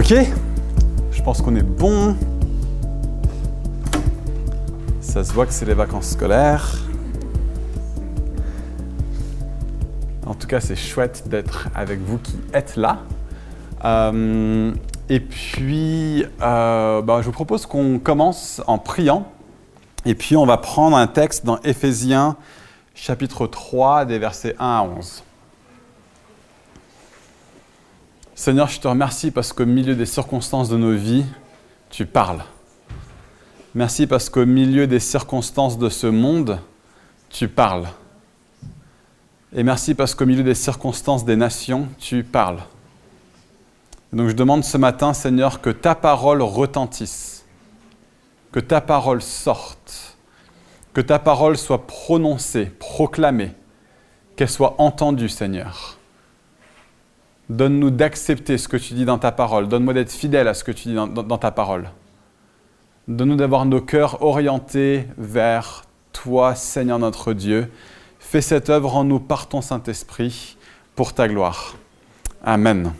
Ok, je pense qu'on est bon. Ça se voit que c'est les vacances scolaires. En tout cas, c'est chouette d'être avec vous qui êtes là. Euh, et puis, euh, bah, je vous propose qu'on commence en priant. Et puis, on va prendre un texte dans Éphésiens chapitre 3, des versets 1 à 11. Seigneur, je te remercie parce qu'au milieu des circonstances de nos vies, tu parles. Merci parce qu'au milieu des circonstances de ce monde, tu parles. Et merci parce qu'au milieu des circonstances des nations, tu parles. Donc je demande ce matin, Seigneur, que ta parole retentisse, que ta parole sorte, que ta parole soit prononcée, proclamée, qu'elle soit entendue, Seigneur. Donne-nous d'accepter ce que tu dis dans ta parole. Donne-moi d'être fidèle à ce que tu dis dans, ta parole. Donne-nous d'avoir nos cœurs orientés vers toi, Seigneur notre Dieu. Fais cette œuvre en nous par ton Saint-Esprit pour ta gloire. Amen.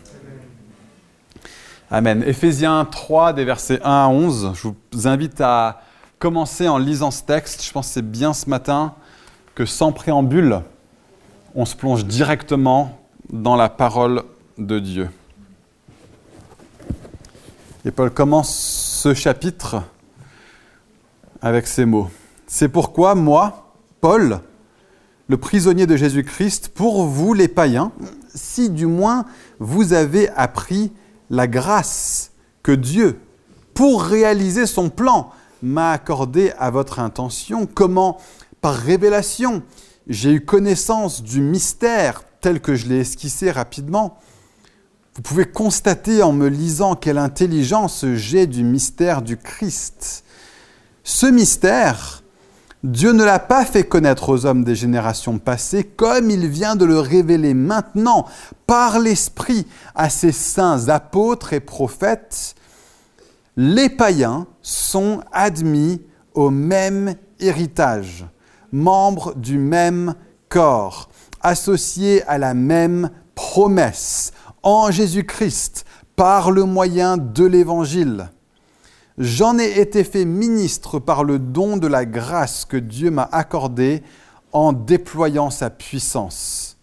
Amen. Éphésiens 3, des versets 1 à 11. Je vous invite à commencer en lisant ce texte. Je pense que c'est bien ce matin que sans préambule, on se plonge directement dans la parole de Dieu. Et Paul commence ce chapitre avec ces mots. C'est pourquoi moi, Paul, le prisonnier de Jésus-Christ, pour vous les païens, si du moins vous avez appris la grâce que Dieu, pour réaliser son plan, m'a accordé à votre intention, comment, par révélation, j'ai eu connaissance du mystère tel que je l'ai esquissé rapidement. Vous pouvez constater en me lisant quelle intelligence j'ai du mystère du Christ. Ce mystère, Dieu ne l'a pas fait connaître aux hommes des générations passées comme il vient de le révéler maintenant par l'Esprit à ses saints apôtres et prophètes. Les païens sont admis au même héritage, membres du même corps, associés à la même promesse en Jésus-Christ par le moyen de l'Évangile. J'en ai été fait ministre par le don de la grâce que Dieu m'a accordée en déployant sa puissance.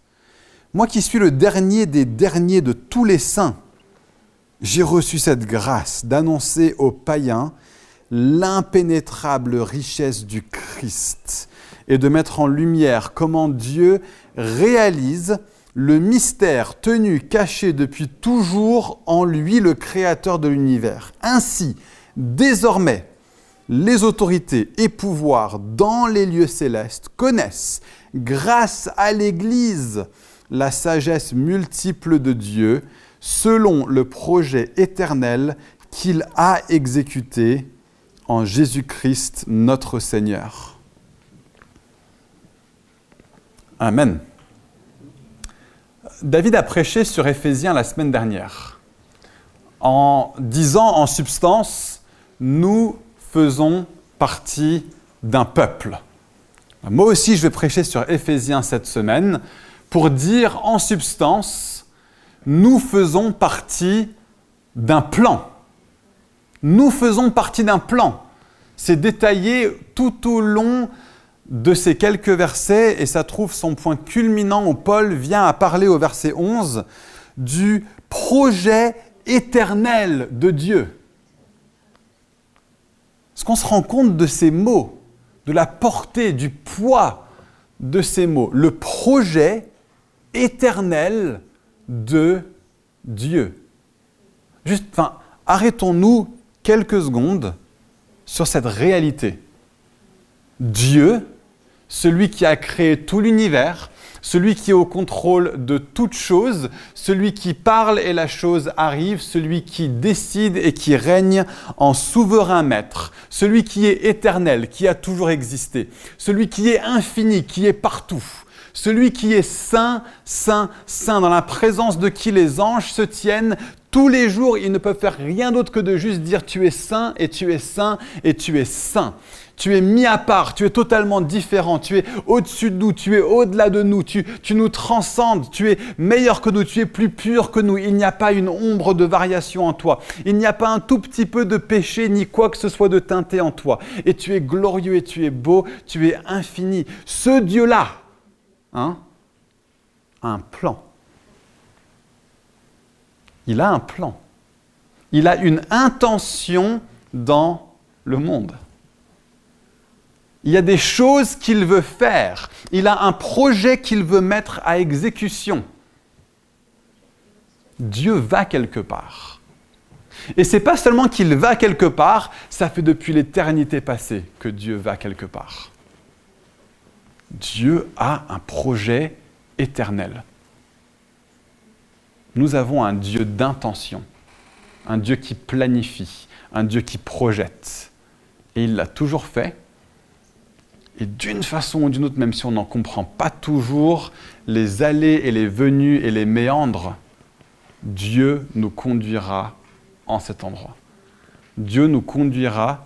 Moi qui suis le dernier des derniers de tous les saints, j'ai reçu cette grâce d'annoncer aux païens l'impénétrable richesse du Christ et de mettre en lumière comment Dieu réalise le mystère tenu caché depuis toujours en lui, le Créateur de l'univers. Ainsi, Désormais, les autorités et pouvoirs dans les lieux célestes connaissent, grâce à l'Église, la sagesse multiple de Dieu, selon le projet éternel qu'il a exécuté en Jésus-Christ notre Seigneur. Amen. David a prêché sur Éphésiens la semaine dernière en disant en substance nous faisons partie d'un peuple. Moi aussi, je vais prêcher sur Éphésiens cette semaine pour dire en substance, nous faisons partie d'un plan. Nous faisons partie d'un plan. C'est détaillé tout au long de ces quelques versets et ça trouve son point culminant où Paul vient à parler au verset 11 du projet éternel de Dieu. Est-ce qu'on se rend compte de ces mots, de la portée, du poids de ces mots? Le projet éternel de Dieu. Juste, enfin, arrêtons-nous quelques secondes sur cette réalité. Dieu, celui qui a créé tout l'univers, celui qui est au contrôle de toute chose, celui qui parle et la chose arrive, celui qui décide et qui règne en souverain maître, celui qui est éternel, qui a toujours existé, celui qui est infini, qui est partout, celui qui est saint, saint, saint, dans la présence de qui les anges se tiennent tous les jours, ils ne peuvent faire rien d'autre que de juste dire tu es saint et tu es saint et tu es saint. Tu es mis à part, tu es totalement différent, tu es au-dessus de nous, tu es au-delà de nous, tu, nous transcendes, tu es meilleur que nous, tu es plus pur que nous. Il n'y a pas une ombre de variation en toi. Il n'y a pas un tout petit peu de péché ni quoi que ce soit de teinté en toi. Et tu es glorieux et tu es beau, tu es infini. Ce Dieu-là, hein, a un plan. Il a un plan. Il a une intention dans le monde. Il y a des choses qu'il veut faire. Il a un projet qu'il veut mettre à exécution. Dieu va quelque part. Et c'est pas seulement qu'il va quelque part, ça fait depuis l'éternité passée que Dieu va quelque part. Dieu a un projet éternel. Nous avons un Dieu d'intention, un Dieu qui planifie, un Dieu qui projette. Et il l'a toujours fait. Et d'une façon ou d'une autre, même si on n'en comprend pas toujours les allées et les venues et les méandres, Dieu nous conduira en cet endroit. Dieu nous conduira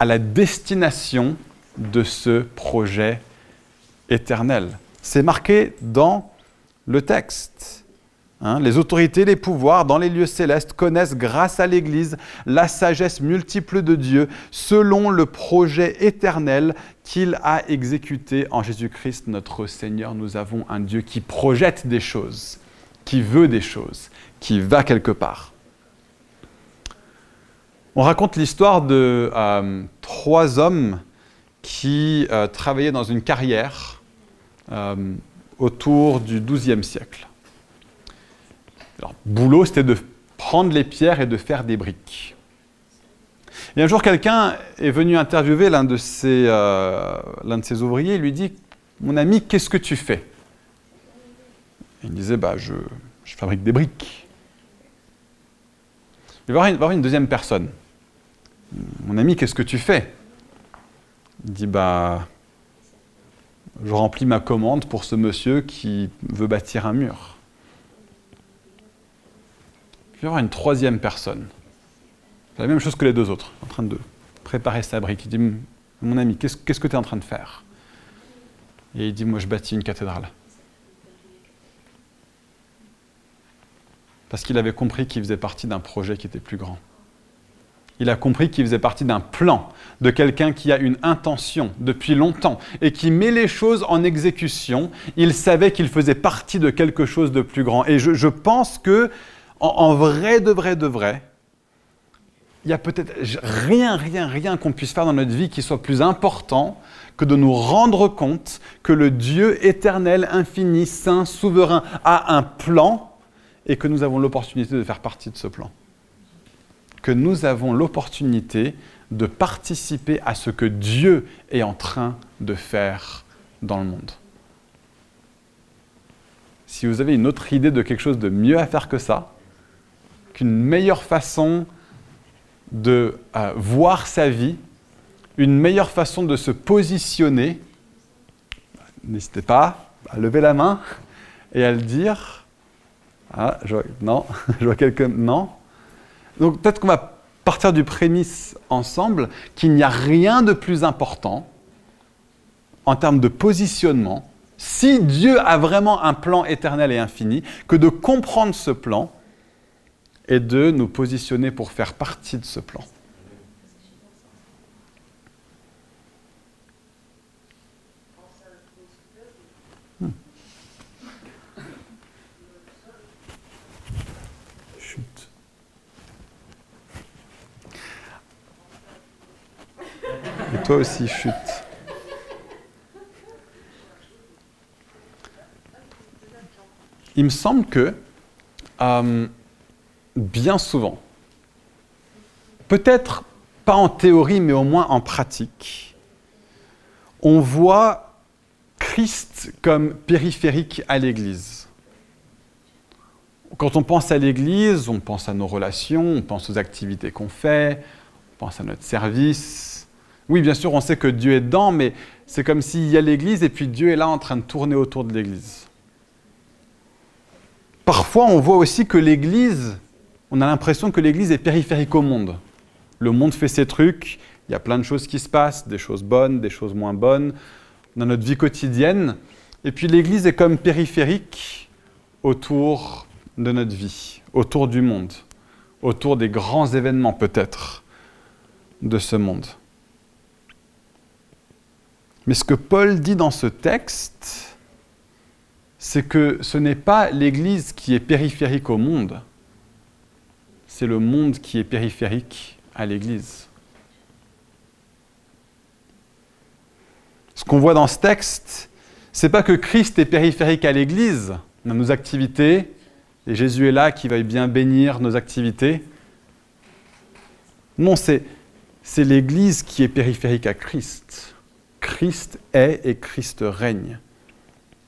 à la destination de ce projet éternel. C'est marqué dans le texte. Hein, les autorités, les pouvoirs dans les lieux célestes connaissent grâce à l'Église la sagesse multiple de Dieu selon le projet éternel qu'il a exécuté en Jésus-Christ notre Seigneur. Nous avons un Dieu qui projette des choses, qui veut des choses, qui va quelque part. On raconte l'histoire de euh, trois hommes qui euh, travaillaient dans une carrière euh, autour du XIIe siècle. Leur boulot, c'était de prendre les pierres et de faire des briques. Et un jour, quelqu'un est venu interviewer l'un de, ses, ses ouvriers et lui dit Mon ami, qu'est-ce que tu fais? Il disait bah, je, fabrique des briques. Il va y avoir une deuxième personne. Mon ami, qu'est-ce que tu fais? Il dit Bah, je remplis ma commande pour ce monsieur qui veut bâtir un mur. Il va y avoir une troisième personne. C'est la même chose que les deux autres, en train de préparer sa brique. Il dit Mon ami, qu'est-ce que tu es en train de faire? Et il dit Moi, je bâtis une cathédrale. parce qu'il avait compris qu'il faisait partie d'un projet qui était plus grand. Il a compris qu'il faisait partie d'un plan, de quelqu'un qui a une intention depuis longtemps et qui met les choses en exécution. Il savait qu'il faisait partie de quelque chose de plus grand. Et je, pense que, en, vrai, de vrai, de vrai, il n'y a peut-être rien, rien, rien qu'on puisse faire dans notre vie qui soit plus important que de nous rendre compte que le Dieu éternel, infini, saint, souverain a un plan et que nous avons l'opportunité de faire partie de ce plan. Que nous avons l'opportunité de participer à ce que Dieu est en train de faire dans le monde. Si vous avez une autre idée de quelque chose de mieux à faire que ça, qu'une meilleure façon de euh, voir sa vie, une meilleure façon de se positionner, n'hésitez pas à lever la main et à le dire. Ah, je vois, non, je vois quelques. Non. Donc peut-être qu'on va partir du prémisse ensemble qu'il n'y a rien de plus important en termes de positionnement, si Dieu a vraiment un plan éternel et infini, que de comprendre ce plan et de nous positionner pour faire partie de ce plan. Et toi aussi, chute. Il me semble que, euh, bien souvent, peut-être pas en théorie, mais au moins en pratique, on voit Christ comme périphérique à l'Église. Quand on pense à l'Église, on pense à nos relations, on pense aux activités qu'on fait, on pense à notre service, oui, bien sûr, on sait que Dieu est dedans, mais c'est comme s'il y a l'Église et puis Dieu est là en train de tourner autour de l'Église. Parfois, on voit aussi que l'Église, on a l'impression que l'Église est périphérique au monde. Le monde fait ses trucs Il y a plein de choses qui se passent, des choses bonnes, des choses moins bonnes, dans notre vie quotidienne. Et puis l'Église est comme périphérique autour de notre vie, autour du monde, autour des grands événements peut-être de ce monde. Mais ce que Paul dit dans ce texte, c'est que ce n'est pas l'Église qui est périphérique au monde, c'est le monde qui est périphérique à l'Église. Ce qu'on voit dans ce texte, c'est pas que Christ est périphérique à l'Église, dans nos activités, et Jésus est là qui va bien bénir nos activités. Non, c'est, c'est l'Église qui est périphérique à Christ. Christ est et Christ règne.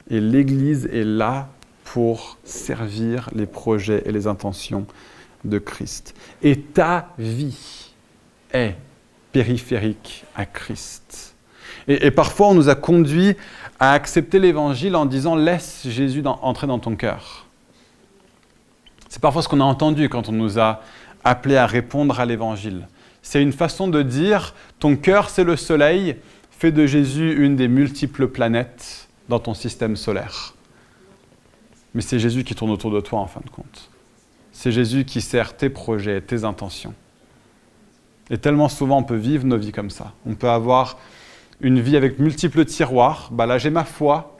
Et l'Église est là pour servir les projets et les intentions de Christ. Et ta vie est périphérique à Christ. Et, parfois, on nous a conduit à accepter l'Évangile en disant laisse Jésus entrer dans ton cœur. C'est parfois ce qu'on a entendu quand on nous a appelés à répondre à l'Évangile. C'est une façon de dire ton cœur, c'est le soleil, fais de Jésus une des multiples planètes dans ton système solaire. Mais c'est Jésus qui tourne autour de toi en fin de compte. C'est Jésus qui sert tes projets, tes intentions. Et tellement souvent on peut vivre nos vies comme ça. On peut avoir une vie avec multiples tiroirs. Bah là j'ai ma foi,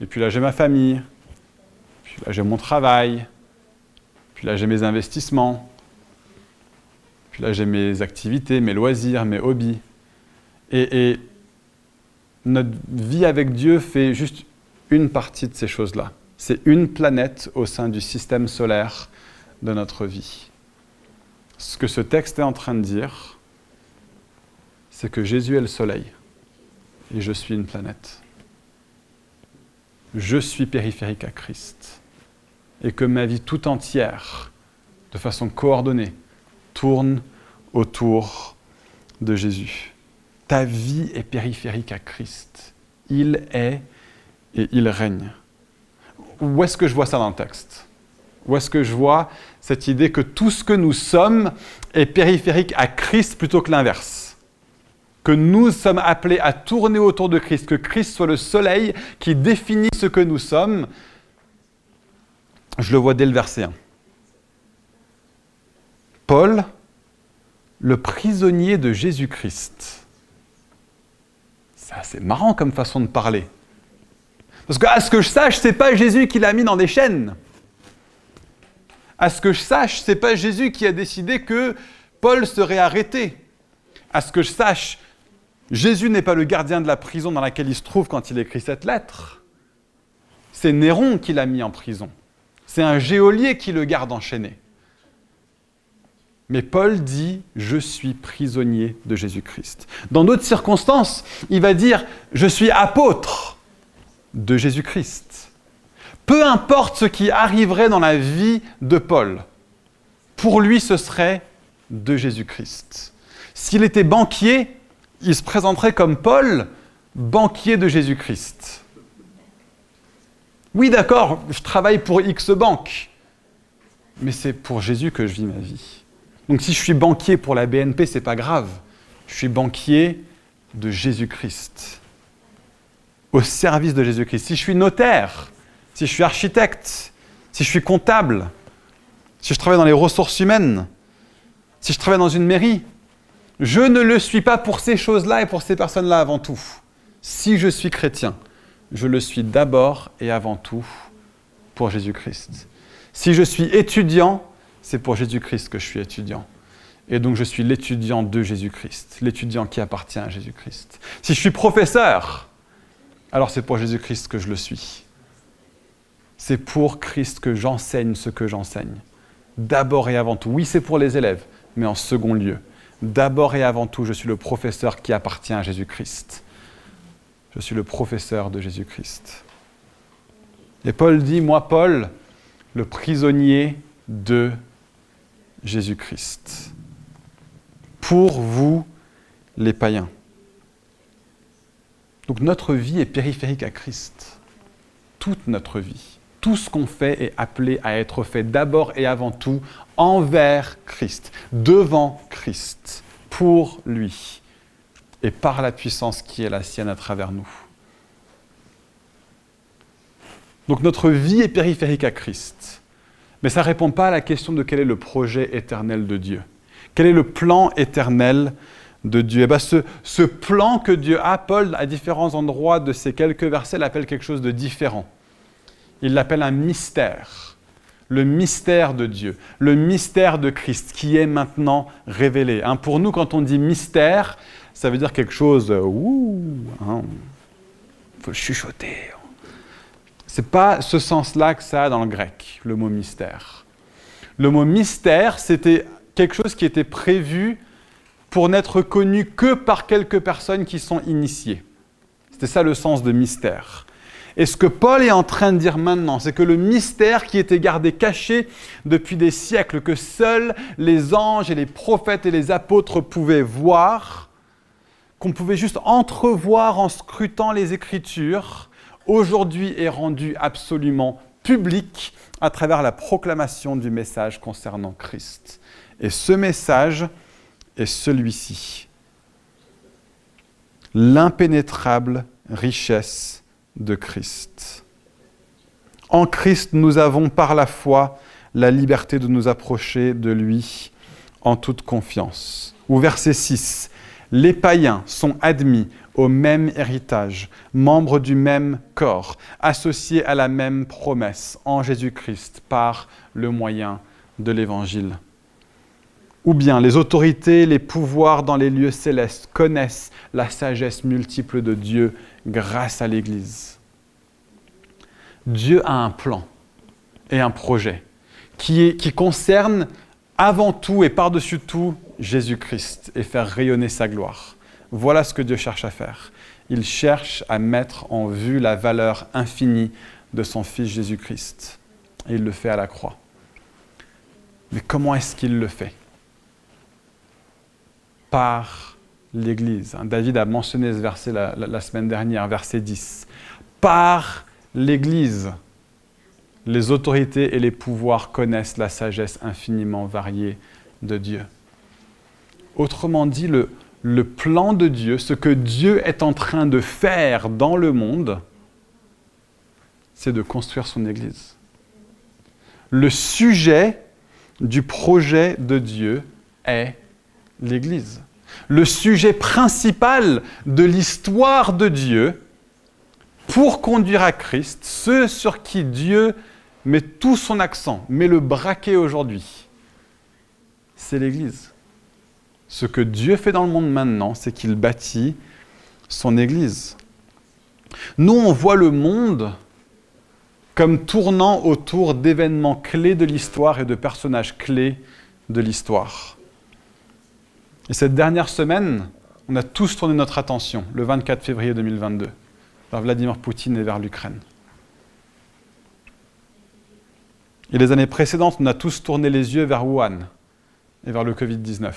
et puis là j'ai ma famille, puis là j'ai mon travail, puis là j'ai mes investissements, puis là j'ai mes activités, mes loisirs, mes hobbies. Et, et notre vie avec Dieu fait juste une partie de ces choses-là. C'est une planète au sein du système solaire de notre vie. Ce que ce texte est en train de dire, c'est que Jésus est le soleil et je suis une planète. Je suis périphérique à Christ et que ma vie tout entière, de façon coordonnée, tourne autour de Jésus ta vie est périphérique à Christ. Il est et il règne. Où est-ce que je vois ça dans le texte? Où est-ce que je vois cette idée que tout ce que nous sommes est périphérique à Christ plutôt que l'inverse Que nous sommes appelés à tourner autour de Christ, que Christ soit le soleil qui définit ce que nous sommes. Je le vois dès le verset 1. Paul, le prisonnier de Jésus-Christ, c'est assez marrant comme façon de parler. Parce que, à ce que je sache, c'est pas Jésus qui l'a mis dans des chaînes. À ce que je sache, c'est pas Jésus qui a décidé que Paul serait arrêté. À ce que je sache, Jésus n'est pas le gardien de la prison dans laquelle il se trouve quand il écrit cette lettre. C'est Néron qui l'a mis en prison. C'est un geôlier qui le garde enchaîné. Mais Paul dit, je suis prisonnier de Jésus-Christ. Dans d'autres circonstances, il va dire, je suis apôtre de Jésus-Christ. Peu importe ce qui arriverait dans la vie de Paul, pour lui ce serait de Jésus-Christ. S'il était banquier, il se présenterait comme Paul, banquier de Jésus-Christ. Oui, d'accord, je travaille pour X banque, mais c'est pour Jésus que je vis ma vie. Donc si je suis banquier pour la BNP, c'est pas grave. Je suis banquier de Jésus-Christ. Au service de Jésus-Christ. Si je suis notaire, si je suis architecte, si je suis comptable, si je travaille dans les ressources humaines, si je travaille dans une mairie, je ne le suis pas pour ces choses-là et pour ces personnes-là avant tout. Si je suis chrétien, je le suis d'abord et avant tout pour Jésus-Christ. Si je suis étudiant, c'est pour Jésus-Christ que je suis étudiant. Et donc je suis l'étudiant de Jésus-Christ, l'étudiant qui appartient à Jésus-Christ. Si je suis professeur, alors c'est pour Jésus-Christ que je le suis. C'est pour Christ que j'enseigne ce que j'enseigne. D'abord et avant tout. Oui, c'est pour les élèves, mais en second lieu. D'abord et avant tout, je suis le professeur qui appartient à Jésus-Christ. Je suis le professeur de Jésus-Christ. Et Paul dit, moi Paul, le prisonnier de Jésus-Christ. Pour vous, les païens. Donc notre vie est périphérique à Christ. Toute notre vie. Tout ce qu'on fait est appelé à être fait d'abord et avant tout envers Christ, devant Christ, pour lui, et par la puissance qui est la sienne à travers nous. Donc notre vie est périphérique à Christ. Mais ça ne répond pas à la question de quel est le projet éternel de Dieu. Quel est le plan éternel de Dieu? Et eh bien ce, ce, plan que Dieu a, Paul, à différents endroits de ces quelques versets, l'appelle quelque chose de différent. Il l'appelle un mystère. Le mystère de Dieu, le mystère de Christ qui est maintenant révélé. Hein, pour nous, quand on dit mystère, ça veut dire quelque chose, ouh, hein, faut chuchoter. C'est pas ce sens-là que ça a dans le grec, le mot mystère. Le mot mystère, c'était quelque chose qui était prévu pour n'être connu que par quelques personnes qui sont initiées. C'était ça le sens de mystère. Et ce que Paul est en train de dire maintenant, c'est que le mystère qui était gardé caché depuis des siècles, que seuls les anges et les prophètes et les apôtres pouvaient voir, qu'on pouvait juste entrevoir en scrutant les Écritures, aujourd'hui est rendu absolument public à travers la proclamation du message concernant Christ. Et ce message, est celui-ci. L'impénétrable richesse de Christ. En Christ, nous avons par la foi la liberté de nous approcher de lui en toute confiance. Ou verset 6, les païens sont admis au même héritage, membres du même corps, associés à la même promesse en Jésus-Christ par le moyen de l'Évangile. Ou bien les autorités, les pouvoirs dans les lieux célestes connaissent la sagesse multiple de Dieu grâce à l'Église. Dieu a un plan et un projet qui, concerne avant tout et par-dessus tout Jésus-Christ et faire rayonner sa gloire. Voilà ce que Dieu cherche à faire. Il cherche à mettre en vue la valeur infinie de son Fils Jésus-Christ. Et il le fait à la croix. Mais comment est-ce qu'il le fait? Par l'Église. Hein, David a mentionné ce verset la, semaine dernière, verset 10. Par l'Église, les autorités et les pouvoirs connaissent la sagesse infiniment variée de Dieu. Autrement dit, le, le plan de Dieu, ce que Dieu est en train de faire dans le monde, c'est de construire son Église. Le sujet du projet de Dieu est l'Église. Le sujet principal de l'histoire de Dieu pour conduire à Christ, ce sur qui Dieu met tout son accent, met le braquet aujourd'hui, c'est l'Église. Ce que Dieu fait dans le monde maintenant, c'est qu'il bâtit son Église. Nous, on voit le monde comme tournant autour d'événements clés de l'histoire et de personnages clés de l'histoire. Et cette dernière semaine, on a tous tourné notre attention, le 24 février 2022, vers Vladimir Poutine et vers l'Ukraine. Et les années précédentes, on a tous tourné les yeux vers Wuhan et vers le Covid-19.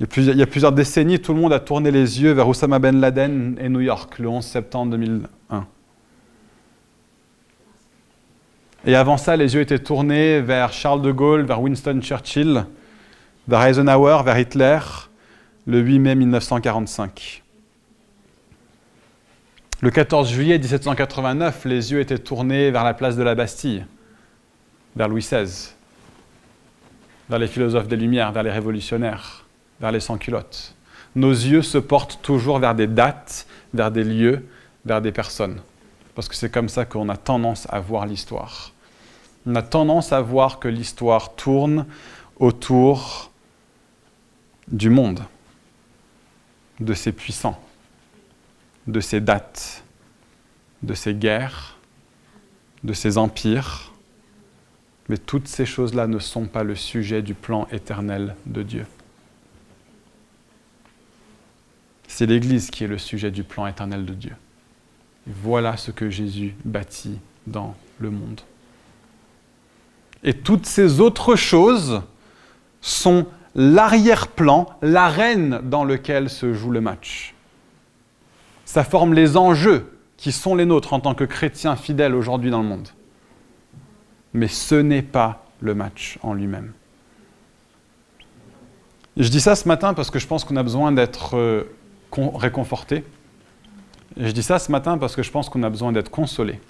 Il y a plusieurs décennies, tout le monde a tourné les yeux vers Osama Ben Laden et New York, le 11 septembre 2001. Et avant ça, les yeux étaient tournés vers Charles de Gaulle, vers Winston Churchill, vers Eisenhower, vers Hitler, le 8 mai 1945. Le 14 juillet 1789, les yeux étaient tournés vers la place de la Bastille, vers Louis XVI, vers les philosophes des Lumières, vers les révolutionnaires, vers les sans-culottes. Nos yeux se portent toujours vers des dates, vers des lieux, vers des personnes. Parce que c'est comme ça qu'on a tendance à voir l'histoire. On a tendance à voir que l'histoire tourne autour du monde, de ses puissants, de ses dates, de ses guerres, de ses empires. Mais toutes ces choses-là ne sont pas le sujet du plan éternel de Dieu. C'est l'Église qui est le sujet du plan éternel de Dieu. voilà ce que Jésus bâtit dans le monde. Et toutes ces autres choses sont l'arrière-plan, l'arène dans lequel se joue le match. Ça forme les enjeux qui sont les nôtres en tant que chrétiens fidèles aujourd'hui dans le monde. Mais ce n'est pas le match en lui-même. Je dis ça ce matin parce que je pense qu'on a besoin d'être euh, réconforté. je dis ça ce matin parce que je pense qu'on a besoin d'être consolé.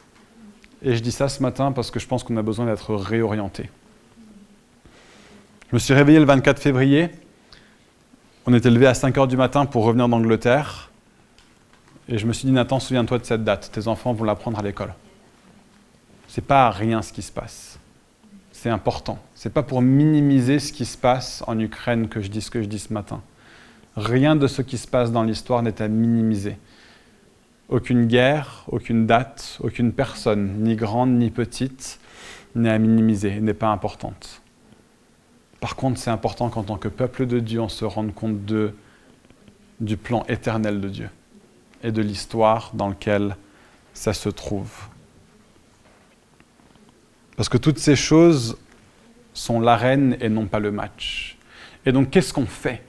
Et je dis ça ce matin parce que je pense qu'on a besoin d'être réorienté. Je me suis réveillé le 24 février. On était levé à 5 h du matin pour revenir d'Angleterre. Et je me suis dit, Nathan, souviens-toi de cette date. Tes enfants vont l'apprendre à l'école. C'est pas rien ce qui se passe. C'est important. C'est pas pour minimiser ce qui se passe en Ukraine que je dis ce que je dis ce matin. Rien de ce qui se passe dans l'histoire n'est à minimiser. Aucune guerre, aucune date, aucune personne, ni grande ni petite, n'est à minimiser, n'est pas importante. Par contre, c'est important qu'en tant que peuple de Dieu, on se rende compte du plan éternel de Dieu et de l'histoire dans laquelle ça se trouve. Parce que toutes ces choses sont l'arène et non pas le match. Et donc, qu'est-ce qu'on fait?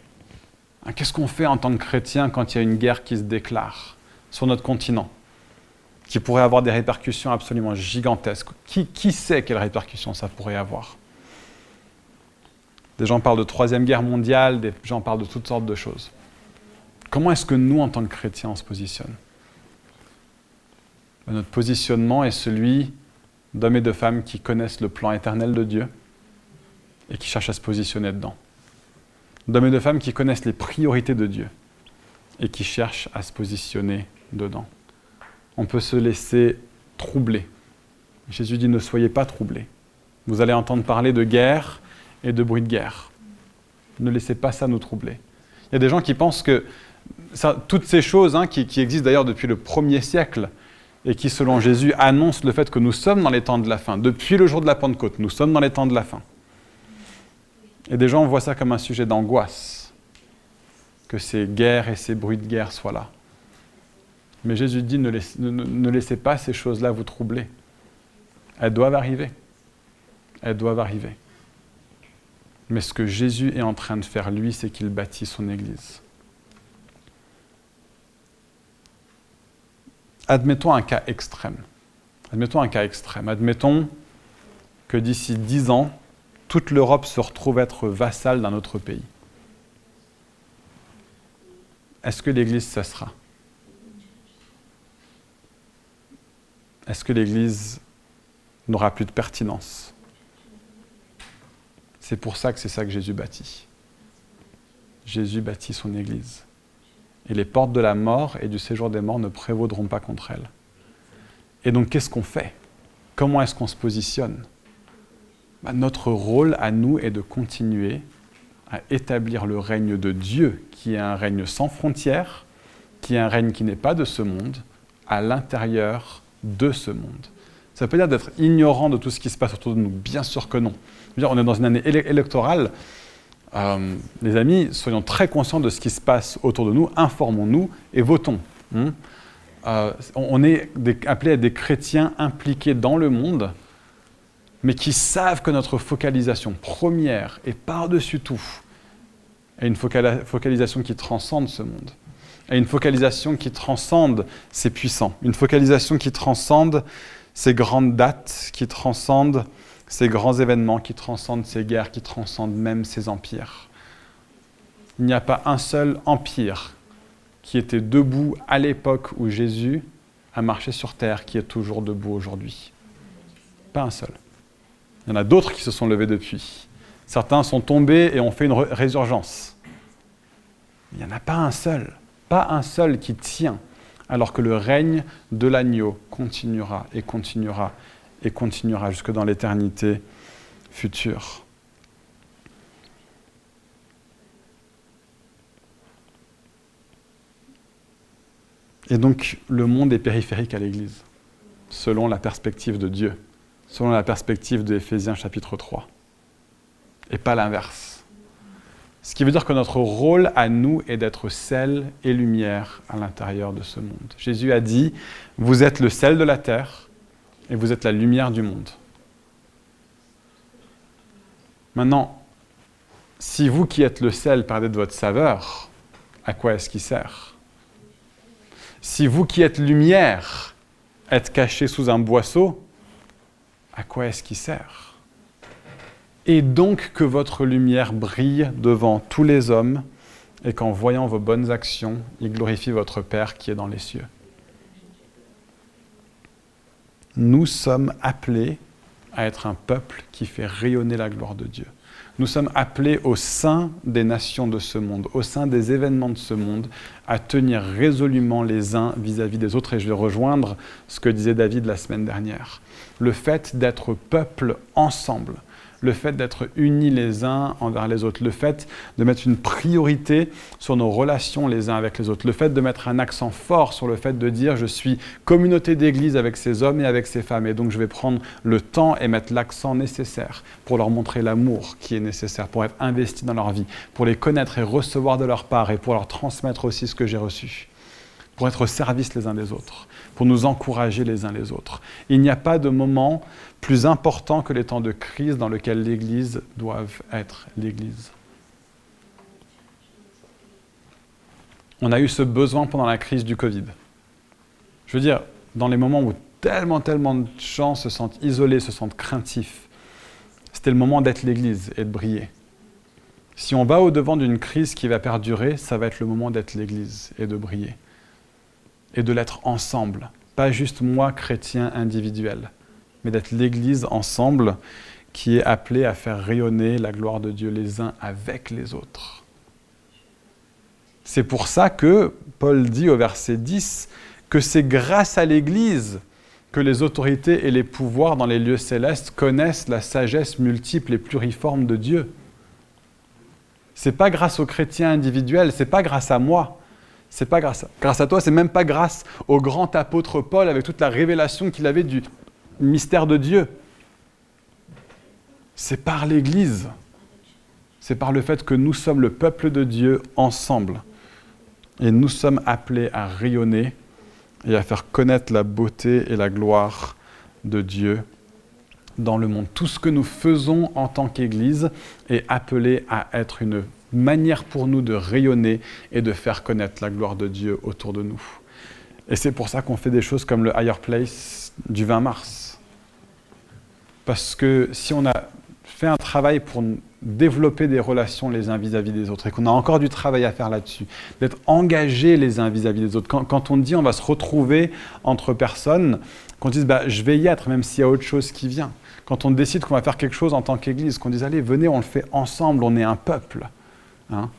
Hein, Qu'est-ce qu'on fait en tant que chrétien quand il y a une guerre qui se déclare sur notre continent, qui pourrait avoir des répercussions absolument gigantesques? Qui sait quelles répercussions ça pourrait avoir? Des gens parlent de Troisième Guerre mondiale, des gens parlent de toutes sortes de choses. Comment est-ce que nous, en tant que chrétiens, on se positionne? Ben, Notre positionnement est celui d'hommes et de femmes qui connaissent le plan éternel de Dieu et qui cherchent à se positionner dedans. D'hommes et de femmes qui connaissent les priorités de Dieu et qui cherchent à se positionner dedans. On peut se laisser troubler. Jésus dit ne soyez pas troublés. Vous allez entendre parler de guerre, et de bruit de guerre. Ne laissez pas ça nous troubler. Il y a des gens qui pensent que toutes ces choses, hein, qui, existent d'ailleurs depuis le premier siècle, et qui, selon Jésus, annoncent le fait que nous sommes dans les temps de la fin. Depuis le jour de la Pentecôte, nous sommes dans les temps de la fin. Et des gens voient ça comme un sujet d'angoisse, que ces guerres et ces bruits de guerre soient là. Mais Jésus dit, ne laissez pas ces choses-là vous troubler. Elles doivent arriver. Elles doivent arriver. Mais ce que Jésus est en train de faire, lui, c'est qu'il bâtit son Église. Admettons un cas extrême. Admettons un cas extrême. Admettons que d'ici dix ans, toute l'Europe se retrouve être vassale d'un autre pays. Est-ce que l'Église cessera Est-ce que l'Église n'aura plus de pertinence? C'est pour ça que c'est ça que Jésus bâtit. Jésus bâtit son Église. Et les portes de la mort et du séjour des morts ne prévaudront pas contre elle. Et donc qu'est-ce qu'on fait? Comment est-ce qu'on se positionne? Bah, Notre rôle à nous est de continuer à établir le règne de Dieu, qui est un règne sans frontières, qui est un règne qui n'est pas de ce monde, à l'intérieur de ce monde. Ça pas dire d'être ignorant de tout ce qui se passe autour de nous, bien sûr que non on est dans une année électorale. Euh, les amis, soyons très conscients de ce qui se passe autour de nous, informons-nous et votons. Hein. Euh, on est appelé à des chrétiens impliqués dans le monde, mais qui savent que notre focalisation première et par-dessus tout est une focalisation qui transcende ce monde, est une focalisation qui transcende ces puissants, une focalisation qui transcende ces grandes dates, qui transcende ces grands événements qui transcendent ces guerres, qui transcendent même ces empires. Il n'y a pas un seul empire qui était debout à l'époque où Jésus a marché sur terre qui est toujours debout aujourd'hui. Pas un seul. Il y en a d'autres qui se sont levés depuis. Certains sont tombés et ont fait une résurgence. Il n'y en a pas un seul, pas un seul qui tient, alors que le règne de l'agneau continuera et continuera et continuera jusque dans l'éternité future. Et donc le monde est périphérique à l'Église, selon la perspective de Dieu, selon la perspective de Éphésiens chapitre 3, et pas l'inverse. Ce qui veut dire que notre rôle à nous est d'être sel et lumière à l'intérieur de ce monde. Jésus a dit, vous êtes le sel de la terre, et vous êtes la lumière du monde. Maintenant, si vous qui êtes le sel perdez de votre saveur, à quoi est-ce qu'il sert? Si vous qui êtes lumière êtes caché sous un boisseau, à quoi est-ce qu'il sert? Et donc que votre lumière brille devant tous les hommes, et qu'en voyant vos bonnes actions, il glorifie votre Père qui est dans les cieux. Nous sommes appelés à être un peuple qui fait rayonner la gloire de Dieu. Nous sommes appelés au sein des nations de ce monde, au sein des événements de ce monde, à tenir résolument les uns vis-à-vis des autres. Et je vais rejoindre ce que disait David la semaine dernière. Le fait d'être peuple ensemble, le fait d'être unis les uns envers les autres, le fait de mettre une priorité sur nos relations les uns avec les autres, le fait de mettre un accent fort sur le fait de dire je suis communauté d'église avec ces hommes et avec ces femmes, et donc je vais prendre le temps et mettre l'accent nécessaire pour leur montrer l'amour qui est nécessaire, pour être investi dans leur vie, pour les connaître et recevoir de leur part, et pour leur transmettre aussi ce que j'ai reçu, pour être au service les uns des autres, pour nous encourager les uns les autres. Il n'y a pas de moment plus important que les temps de crise dans lesquels l'Église doit être l'Église. On a eu ce besoin pendant la crise du Covid. Je veux dire, dans les moments où tellement, tellement de gens se sentent isolés, se sentent craintifs, c'était le moment d'être l'Église et de briller. Si on va au-devant d'une crise qui va perdurer, ça va être le moment d'être l'Église et de briller. Et de l'être ensemble, pas juste moi, chrétien individuel mais d'être l'Église ensemble qui est appelée à faire rayonner la gloire de Dieu les uns avec les autres. C'est pour ça que Paul dit au verset 10 que c'est grâce à l'Église que les autorités et les pouvoirs dans les lieux célestes connaissent la sagesse multiple et pluriforme de Dieu. C'est pas grâce aux chrétiens individuels, c'est pas grâce à moi, c'est pas grâce à, grâce à toi, c'est même pas grâce au grand apôtre Paul avec toute la révélation qu'il avait du, mystère de Dieu. C'est par l'Église. C'est par le fait que nous sommes le peuple de Dieu ensemble. Et nous sommes appelés à rayonner et à faire connaître la beauté et la gloire de Dieu dans le monde. Tout ce que nous faisons en tant qu'Église est appelé à être une manière pour nous de rayonner et de faire connaître la gloire de Dieu autour de nous. Et c'est pour ça qu'on fait des choses comme le Higher Place du 20 mars parce que si on a fait un travail pour développer des relations les uns vis-à-vis des autres et qu'on a encore du travail à faire là-dessus, d'être engagés les uns vis-à-vis des autres. Quand, on dit on va se retrouver entre personnes, qu'on dise bah, je vais y être même s'il y a autre chose qui vient. Quand on décide qu'on va faire quelque chose en tant qu'Église, qu'on dise allez, venez, on le fait ensemble, on est un peuple. Hein.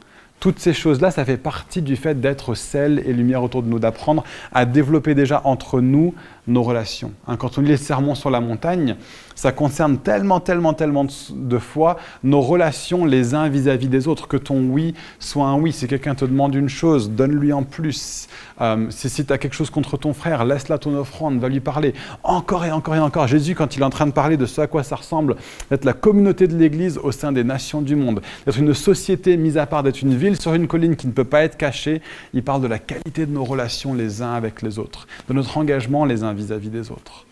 Toutes ces choses-là, ça fait partie du fait d'être sel et lumière autour de nous, d'apprendre à développer déjà entre nous nos relations. Hein, quand on lit les sermons sur la montagne, ça concerne tellement, tellement, tellement de fois nos relations les uns vis-à-vis des autres, que ton oui soit un oui. Si quelqu'un te demande une chose, donne-lui en plus. Euh, si, tu as quelque chose contre ton frère, laisse-la ton offrande, va lui parler. Encore et encore et encore. Jésus, quand il est en train de parler de ce à quoi ça ressemble, d'être la communauté de l'Église au sein des nations du monde, d'être une société mise à part, d'être une ville sur une colline qui ne peut pas être cachée, il parle de la qualité de nos relations les uns avec les autres, de notre engagement les uns vis-à-vis des autres.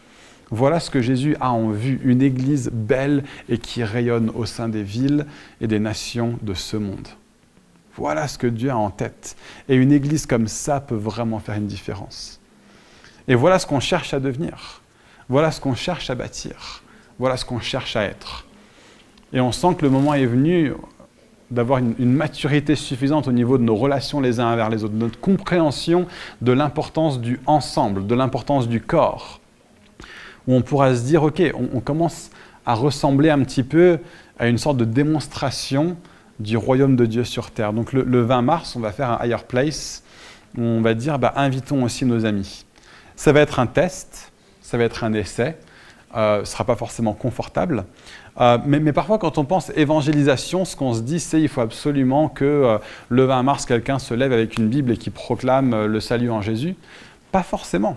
Voilà ce que Jésus a en vue, une Église belle et qui rayonne au sein des villes et des nations de ce monde. Voilà ce que Dieu a en tête. Et une Église comme ça peut vraiment faire une différence. Et voilà ce qu'on cherche à devenir. Voilà ce qu'on cherche à bâtir. Voilà ce qu'on cherche à être. Et on sent que le moment est venu d'avoir une, maturité suffisante au niveau de nos relations les uns envers les autres, de notre compréhension de l'importance du ensemble, de l'importance du corps, où on pourra se dire, OK, on, commence à ressembler un petit peu à une sorte de démonstration du royaume de Dieu sur terre. Donc le, 20 mars, on va faire un higher place, on va dire, bah, invitons aussi nos amis. Ça va être un test, ça va être un essai, euh, ce ne sera pas forcément confortable, euh, mais, parfois, quand on pense évangélisation, ce qu'on se dit, c'est qu'il faut absolument que euh, le 20 mars, quelqu'un se lève avec une Bible et qui proclame euh, le salut en Jésus. Pas forcément.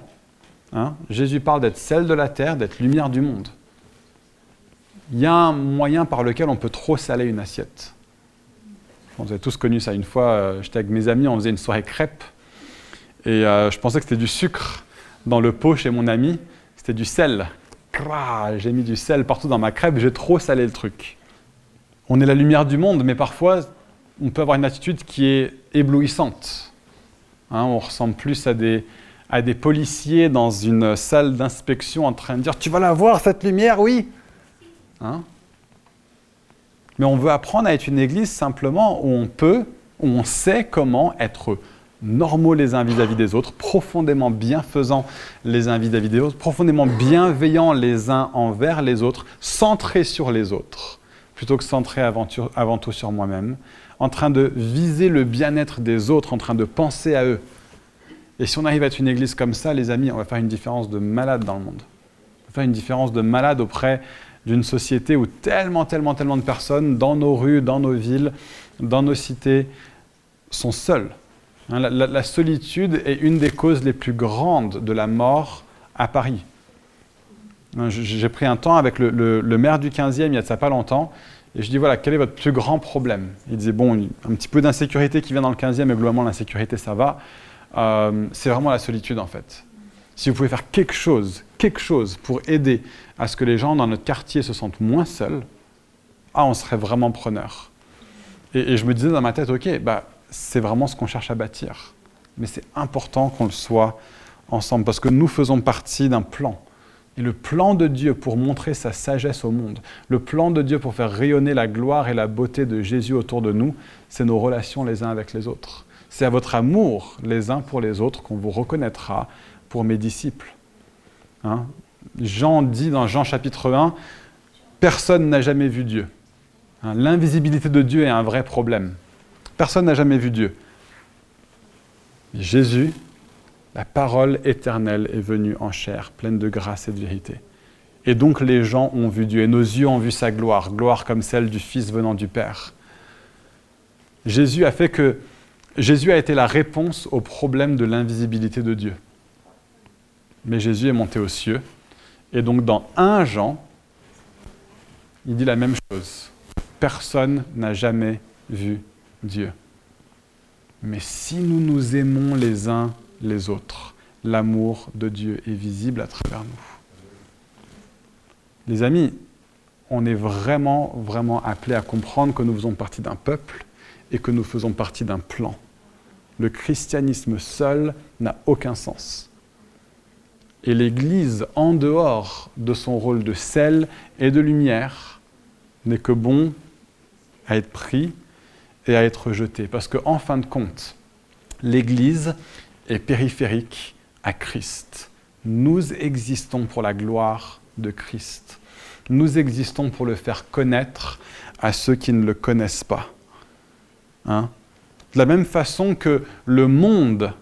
Hein. Jésus parle d'être celle de la terre, d'être lumière du monde. Il y a un moyen par lequel on peut trop saler une assiette. Vous avez tous connu ça. Une fois, j'étais avec mes amis, on faisait une soirée crêpe. Et je pensais que c'était du sucre dans le pot chez mon ami. C'était du sel j'ai mis du sel partout dans ma crêpe, j'ai trop salé le truc. On est la lumière du monde, mais parfois, on peut avoir une attitude qui est éblouissante. Hein, on ressemble plus à des, à des policiers dans une salle d'inspection en train de dire Tu vas la voir, cette lumière, oui hein? Mais on veut apprendre à être une église simplement où on peut, où on sait comment être normaux les uns vis-à-vis des autres, profondément bienfaisants les uns vis-à-vis des autres, profondément bienveillants les uns envers les autres, centrés sur les autres, plutôt que centrés avant, avant tout sur moi-même, en train de viser le bien-être des autres, en train de penser à eux. Et si on arrive à être une église comme ça, les amis, on va faire une différence de malade dans le monde. On va faire une différence de malade auprès d'une société où tellement, tellement, tellement de personnes, dans nos rues, dans nos villes, dans nos cités, sont seules. Hein, la, solitude est une des causes les plus grandes de la mort à Paris. Hein, j'ai pris un temps avec le, maire du 15e il y a de ça pas longtemps, et je dis, voilà, quel est votre plus grand problème? Il disait, bon, un petit peu d'insécurité qui vient dans le 15e, mais globalement, l'insécurité, ça va. Euh, c'est vraiment la solitude, en fait. Si vous pouvez faire quelque chose, quelque chose pour aider à ce que les gens dans notre quartier se sentent moins seuls, ah, on serait vraiment preneur. Et, je me disais dans ma tête, ok, bah, c'est vraiment ce qu'on cherche à bâtir. Mais c'est important qu'on le soit ensemble, parce que nous faisons partie d'un plan. Et le plan de Dieu pour montrer sa sagesse au monde, le plan de Dieu pour faire rayonner la gloire et la beauté de Jésus autour de nous, c'est nos relations les uns avec les autres. C'est à votre amour les uns pour les autres qu'on vous reconnaîtra pour mes disciples. Hein? Jean dit dans Jean chapitre 1, personne n'a jamais vu Dieu. Hein, l'invisibilité de Dieu est un vrai problème. Personne n'a jamais vu Dieu. Jésus la parole éternelle est venue en chair, pleine de grâce et de vérité. Et donc les gens ont vu Dieu, et nos yeux ont vu sa gloire, gloire comme celle du Fils venant du Père. Jésus a fait que Jésus a été la réponse au problème de l'invisibilité de Dieu. Mais Jésus est monté aux cieux, et donc dans un Jean, il dit la même chose. Personne n'a jamais vu Dieu. Mais si nous nous aimons les uns les autres. L'amour de Dieu est visible à travers nous. Les amis, on est vraiment, vraiment appelés à comprendre que nous faisons partie d'un peuple et que nous faisons partie d'un plan. Le christianisme seul n'a aucun sens. Et l'Église, en dehors de son rôle de sel et de lumière, n'est que bon à être pris et à être jeté. Parce qu'en en fin de compte, l'Église est périphérique à Christ. Nous existons pour la gloire de Christ. Nous existons pour le faire connaître à ceux qui ne le connaissent pas. Hein? De la même façon que le monde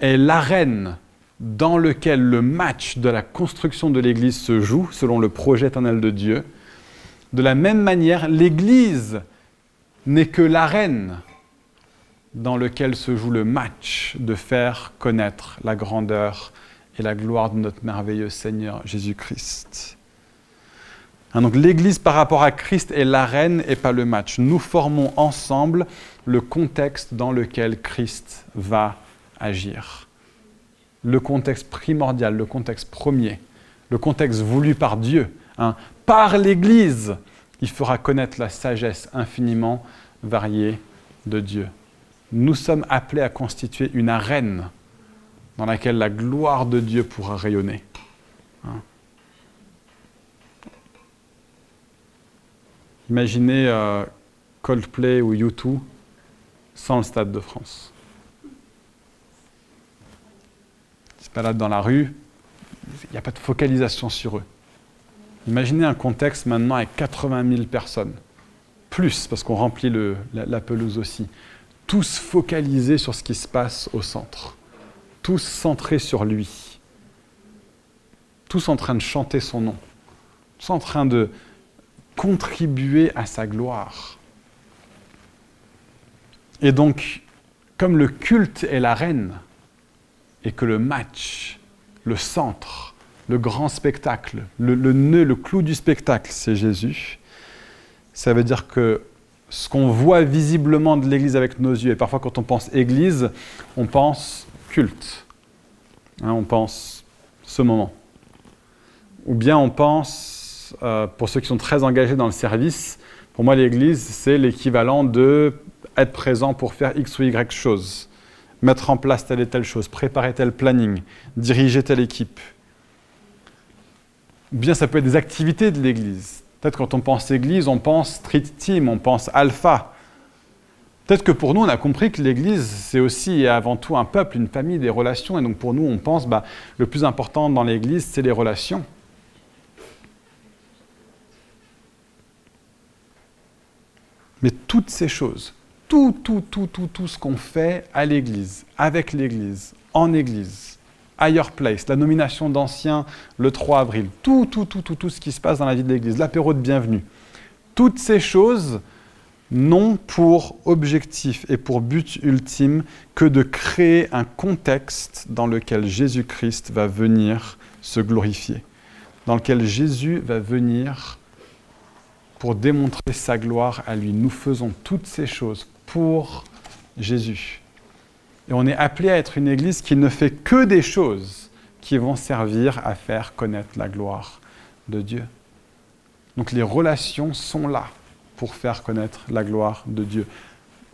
est l'arène dans lequel le match de la construction de l'Église se joue, selon le projet éternel de Dieu, de la même manière, l'Église n'est que l'arène dans lequel se joue le match de faire connaître la grandeur et la gloire de notre merveilleux Seigneur Jésus-Christ. Hein, donc l'Église par rapport à Christ est l'arène et pas le match. Nous formons ensemble le contexte dans lequel Christ va agir. Le contexte primordial, le contexte premier, le contexte voulu par Dieu. Hein. Par l'Église, il fera connaître la sagesse infiniment variée de Dieu nous sommes appelés à constituer une arène dans laquelle la gloire de Dieu pourra rayonner. Hein. Imaginez euh, Coldplay ou U2 sans le Stade de France. Ils se baladent dans la rue, il n'y a pas de focalisation sur eux. Imaginez un contexte maintenant avec 80 000 personnes, plus parce qu'on remplit la pelouse aussi. Tous focalisés sur ce qui se passe au centre, tous centrés sur lui, tous en train de chanter son nom, tous en train de contribuer à sa gloire. Et donc, comme le culte est la reine, et que le match, le centre, le grand spectacle, le, nœud, le clou du spectacle, c'est Jésus, ça veut dire que ce qu'on voit visiblement de l'Église avec nos yeux. Et parfois, quand on pense Église, on pense culte. Hein, on pense ce moment. Ou bien on pense, euh, pour ceux qui sont très engagés dans le service, pour moi, l'Église, c'est l'équivalent de être présent pour faire X ou Y chose, mettre en place telle et telle chose, préparer tel planning, diriger telle équipe. Ou bien ça peut être des activités de l'Église Peut-être quand on pense Église, on pense Street Team, on pense Alpha. Peut-être que pour nous, on a compris que l'Église, c'est aussi et avant tout un peuple, une famille, des relations. Et donc pour nous, on pense, bah, le plus important dans l'Église, c'est les relations. Mais toutes ces choses, tout, tout, tout, tout, tout ce qu'on fait à l'Église, avec l'Église, en Église, Higher Place, la nomination d'anciens le 3 avril, tout, tout, tout, tout, tout ce qui se passe dans la vie de l'Église, l'apéro de bienvenue, toutes ces choses n'ont pour objectif et pour but ultime que de créer un contexte dans lequel Jésus-Christ va venir se glorifier, dans lequel Jésus va venir pour démontrer sa gloire à lui. Nous faisons toutes ces choses pour Jésus. Et on est appelé à être une église qui ne fait que des choses qui vont servir à faire connaître la gloire de Dieu. Donc les relations sont là pour faire connaître la gloire de Dieu.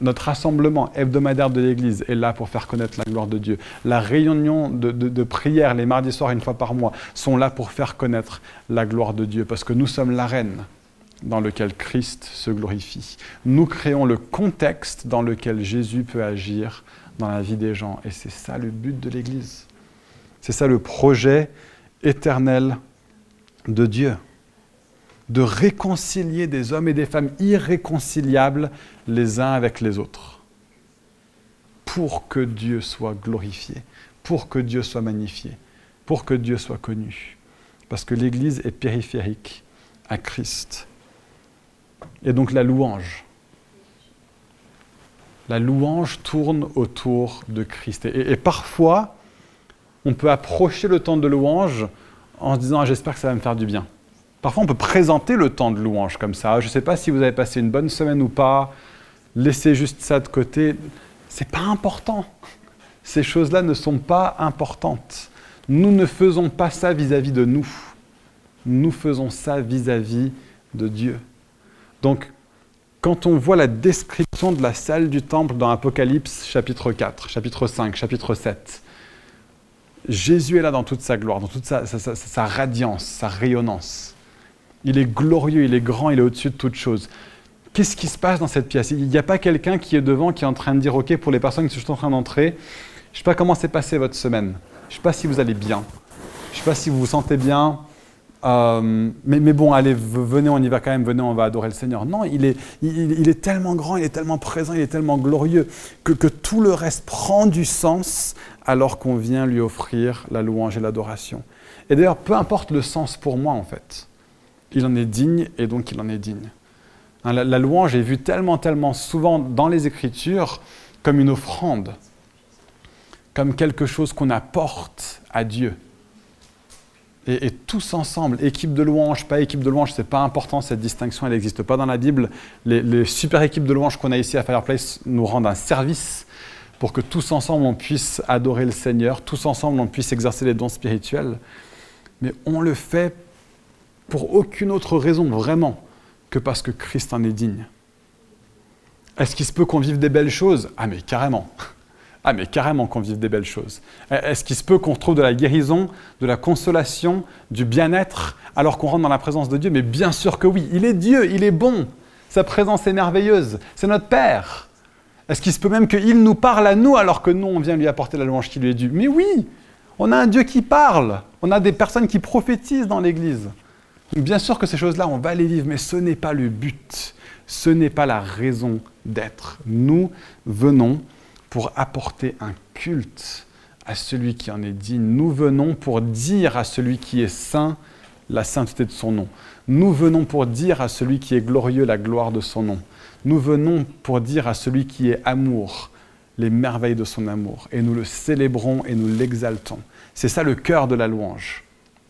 Notre rassemblement hebdomadaire de l'Église est là pour faire connaître la gloire de Dieu. La réunion de, prière les mardis soirs une fois par mois sont là pour faire connaître la gloire de Dieu, parce que nous sommes l'arène dans lequel Christ se glorifie. Nous créons le contexte dans lequel Jésus peut agir dans la vie des gens. Et c'est ça le but de l'Église. C'est ça le projet éternel de Dieu. De réconcilier des hommes et des femmes irréconciliables les uns avec les autres. Pour que Dieu soit glorifié, pour que Dieu soit magnifié, pour que Dieu soit connu. Parce que l'Église est périphérique à Christ. Et donc la louange, la louange tourne autour de Christ. Et, parfois, on peut approcher le temps de louange en se disant ah, J'espère que ça va me faire du bien. Parfois, on peut présenter le temps de louange comme ça. Je ne sais pas si vous avez passé une bonne semaine ou pas. Laissez juste ça de côté. C'est pas important. Ces choses-là ne sont pas importantes. Nous ne faisons pas ça vis-à-vis de nous. Nous faisons ça vis à -vis de Dieu. Donc, quand on voit la description de la salle du temple dans Apocalypse chapitre 4, chapitre 5, chapitre 7, Jésus est là dans toute sa gloire, dans toute sa, radiance, sa rayonnance. Il est glorieux, il est grand, il est au-dessus de toute chose. Qu'est-ce qui se passe dans cette pièce? Il n'y a pas quelqu'un qui est devant, qui est en train de dire, OK, pour les personnes qui sont en train d'entrer, je ne sais pas comment s'est passée votre semaine. Je ne sais pas si vous allez bien. Je ne sais pas si vous vous sentez bien. Euh, mais, bon, allez, venez, on y va quand même, venez, on va adorer le Seigneur. Non, il est, il, est tellement grand, il est tellement présent, il est tellement glorieux que, tout le reste prend du sens alors qu'on vient lui offrir la louange et l'adoration. Et d'ailleurs, peu importe le sens pour moi, en fait. Il en est digne et donc il en est digne. Hein, la louange est vue tellement, tellement souvent dans les Écritures comme une offrande, comme quelque chose qu'on apporte à Dieu et, tous ensemble, équipe de louange, pas équipe de louange, c'est pas important, cette distinction, elle n'existe pas dans la Bible. Les, super équipes de louange qu'on a ici à Fireplace nous rendent un service pour que tous ensemble on puisse adorer le Seigneur, tous ensemble on puisse exercer les dons spirituels. Mais on le fait pour aucune autre raison vraiment que parce que Christ en est digne. Est-ce qu'il se peut qu'on vive des belles choses? Ah mais carrément. Ah, mais carrément qu'on vive des belles choses. Est-ce qu'il se peut qu'on retrouve de la guérison, de la consolation, du bien-être, alors qu'on rentre dans la présence de Dieu? Mais bien sûr que oui. Il est Dieu, il est bon. Sa présence est merveilleuse. C'est notre Père. Est-ce qu'il se peut même qu'il nous parle à nous alors que nous, on vient lui apporter la louange qui lui est due? Mais oui, on a un Dieu qui parle. On a des personnes qui prophétisent dans l'Église. Bien sûr que ces choses-là, on va les vivre, mais ce n'est pas le but. Ce n'est pas la raison d'être. Nous venons pour apporter un culte à celui qui en est digne. Nous venons pour dire à celui qui est saint la sainteté de son nom. Nous venons pour dire à celui qui est glorieux la gloire de son nom. Nous venons pour dire à celui qui est amour les merveilles de son amour. Et nous le célébrons et nous l'exaltons. C'est ça le cœur de la louange.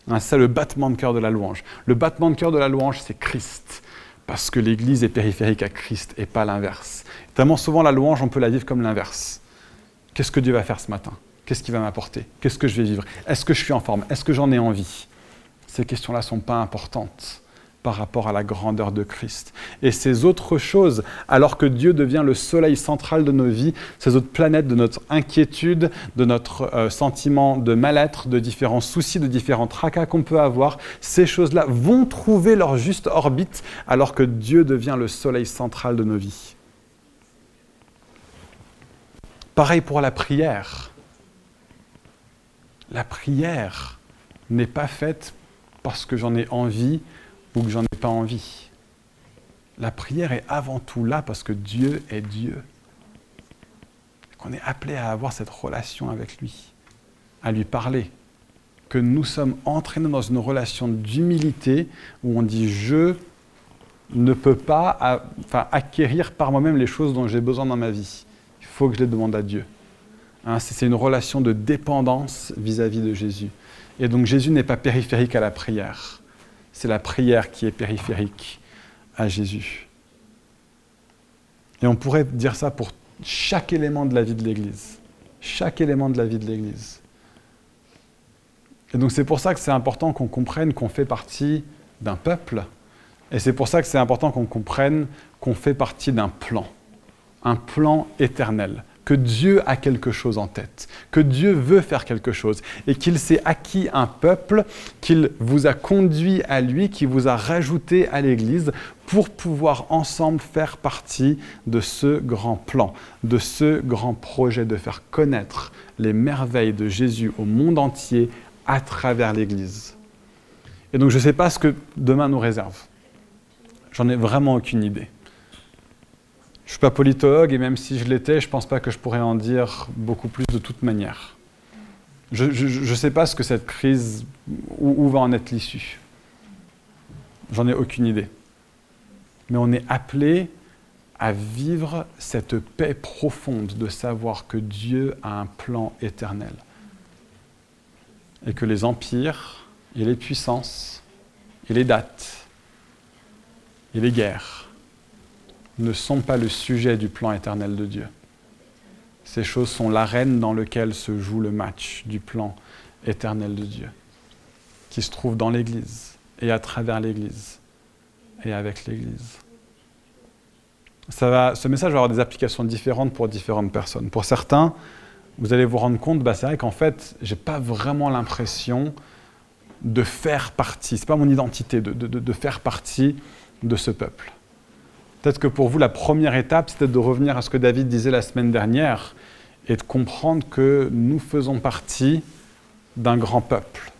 Hein, c'est le battement de cœur de la louange. Le battement de cœur de la louange, c'est Christ. Parce que l'Église est périphérique à Christ et pas l'inverse. Tellement souvent, la louange, on peut la vivre comme l'inverse. Qu'est-ce que Dieu va faire ce matin? Qu'est-ce qu'il va m'apporter? Qu'est-ce que je vais vivre? Est-ce que je suis en forme? Est-ce que j'en ai envie? Ces questions-là ne sont pas importantes. Par rapport à la grandeur de Christ. Et ces autres choses, alors que Dieu devient le soleil central de nos vies, ces autres planètes de notre inquiétude, de notre euh, sentiment de mal-être, de différents soucis, de différents tracas qu'on peut avoir, ces choses-là vont trouver leur juste orbite alors que Dieu devient le soleil central de nos vies. Pareil pour la prière. La prière n'est pas faite parce que j'en ai envie ou que j'en ai pas envie. La prière est avant tout là parce que Dieu est Dieu. Qu'on est appelé à avoir cette relation avec lui, à lui parler. Que nous sommes entraînés dans une relation d'humilité où on dit je ne peux pas acquérir par moi-même les choses dont j'ai besoin dans ma vie. Il faut que je les demande à Dieu. Hein, c'est une relation de dépendance vis à -vis de Jésus. Et donc Jésus n'est pas périphérique à la prière c'est la prière qui est périphérique à Jésus. Et on pourrait dire ça pour chaque élément de la vie de l'Église. Chaque élément de la vie de l'Église. Et donc c'est pour ça que c'est important qu'on comprenne qu'on fait partie d'un peuple. Et c'est pour ça que c'est important qu'on comprenne qu'on fait partie d'un plan. Un plan éternel que Dieu a quelque chose en tête, que Dieu veut faire quelque chose et qu'il s'est acquis un peuple, qu'il vous a conduit à lui, qui vous a rajouté à l'Église pour pouvoir ensemble faire partie de ce grand plan, de ce grand projet de faire connaître les merveilles de Jésus au monde entier à travers l'Église. Et donc je ne sais pas ce que demain nous réserve. J'en ai vraiment aucune idée. Je ne suis pas politologue et même si je l'étais, je ne pense pas que je pourrais en dire beaucoup plus de toute manière. Je ne sais pas ce que cette crise, où, où va en être l'issue. J'en ai aucune idée. Mais on est appelé à vivre cette paix profonde de savoir que Dieu a un plan éternel. Et que les empires et les puissances et les dates et les guerres ne sont pas le sujet du plan éternel de Dieu. Ces choses sont l'arène dans laquelle se joue le match du plan éternel de Dieu, qui se trouve dans l'Église et à travers l'Église et avec l'Église. ce message va avoir des applications différentes pour différentes personnes. Pour certains, vous allez vous rendre compte, bah, c'est vrai qu'en fait, je n'ai pas vraiment l'impression de faire partie, ce n'est pas mon identité, de faire partie de ce peuple. Peut-être que pour vous, la première étape, c'était de revenir à ce que David disait la semaine dernière et de comprendre que nous faisons partie d'un grand peuple.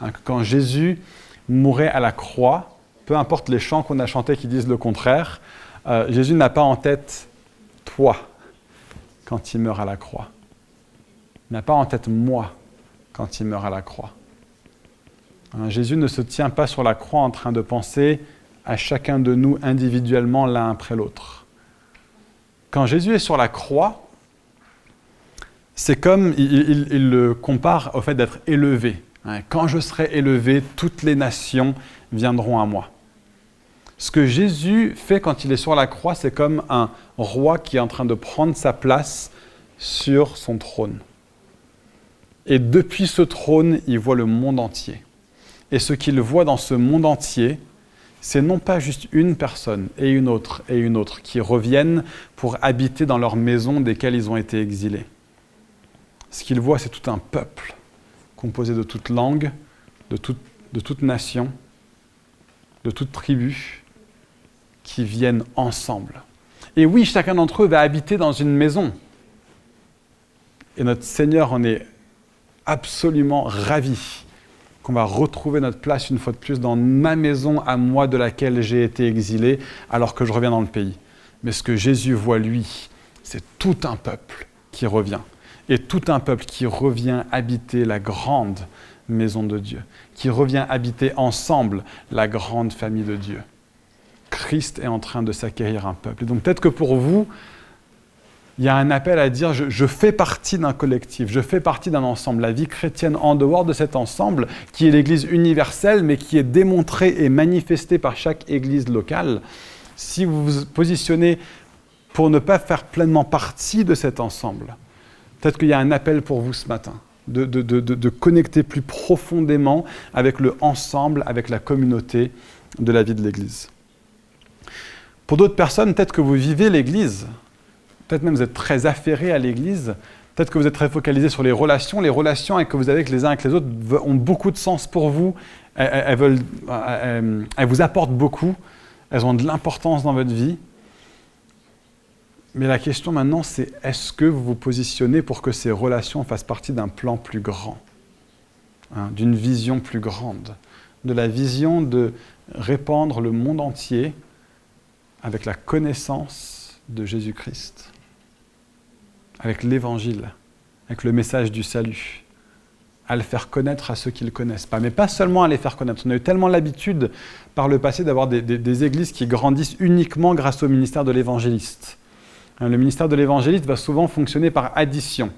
Hein, quand Jésus mourait à la croix, peu importe les chants qu'on a chantés qui disent le contraire, euh, Jésus n'a pas en tête toi quand il meurt à la croix. Il n'a pas en tête moi quand il meurt à la croix. Hein, Jésus ne se tient pas sur la croix en train de penser à chacun de nous individuellement l'un après l'autre. Quand Jésus est sur la croix, c'est comme il, le compare au fait d'être élevé. Hein, quand je serai élevé, toutes les nations viendront à moi. Ce que Jésus fait quand il est sur la croix, c'est comme un roi qui est en train de prendre sa place sur son trône. Et depuis ce trône, il voit le monde entier. Et ce qu'il voit dans ce monde entier, c'est non pas juste une personne et une autre et une autre qui reviennent pour habiter dans leur maison desquelles ils ont été exilés. Ce qu'ils voient, c'est tout un peuple composé de toute langue, de de toute nation, de toute tribu, qui viennent ensemble. Et oui, chacun d'entre eux va habiter dans une maison. Et notre Seigneur en est absolument ravi qu'on va retrouver notre place une fois de plus dans ma maison à moi de laquelle j'ai été exilé alors que je reviens dans le pays. Mais ce que Jésus voit, lui, c'est tout un peuple qui revient. Et tout un peuple qui revient habiter la grande maison de Dieu, qui revient habiter ensemble la grande famille de Dieu. Christ est en train de s'acquérir un peuple. Et donc peut-être que pour vous, il y a un appel à dire je, fais partie d'un collectif, je fais partie d'un ensemble. La vie chrétienne en dehors de cet ensemble, qui est l'Église universelle, mais qui est démontrée et manifestée par chaque Église locale, si vous vous positionnez pour ne pas faire pleinement partie de cet ensemble, peut-être qu'il y a un appel pour vous ce matin. De, de, connecter plus profondément avec le ensemble, avec la communauté de la vie de l'Église. Pour d'autres personnes, peut-être que vous vivez l'Église, peut-être même vous êtes très affairé à l'Église, peut-être que vous êtes très focalisé sur les relations, les relations que vous avez avec les uns avec les autres ont beaucoup de sens pour vous, elles, vous apportent beaucoup, elles ont de l'importance dans votre vie. Mais la question maintenant, c'est est-ce que vous vous positionnez pour que ces relations fassent partie d'un plan plus grand, hein, d'une vision plus grande, de la vision de répandre le monde entier avec la connaissance de Jésus-Christ, avec l'évangile, avec le message du salut, à le faire connaître à ceux qui ne le connaissent pas. Mais pas seulement à les faire connaître. On a eu tellement l'habitude par le passé d'avoir des, des, églises qui grandissent uniquement grâce au ministère de l'évangéliste. Hein, le ministère de l'évangéliste va souvent fonctionner par addition.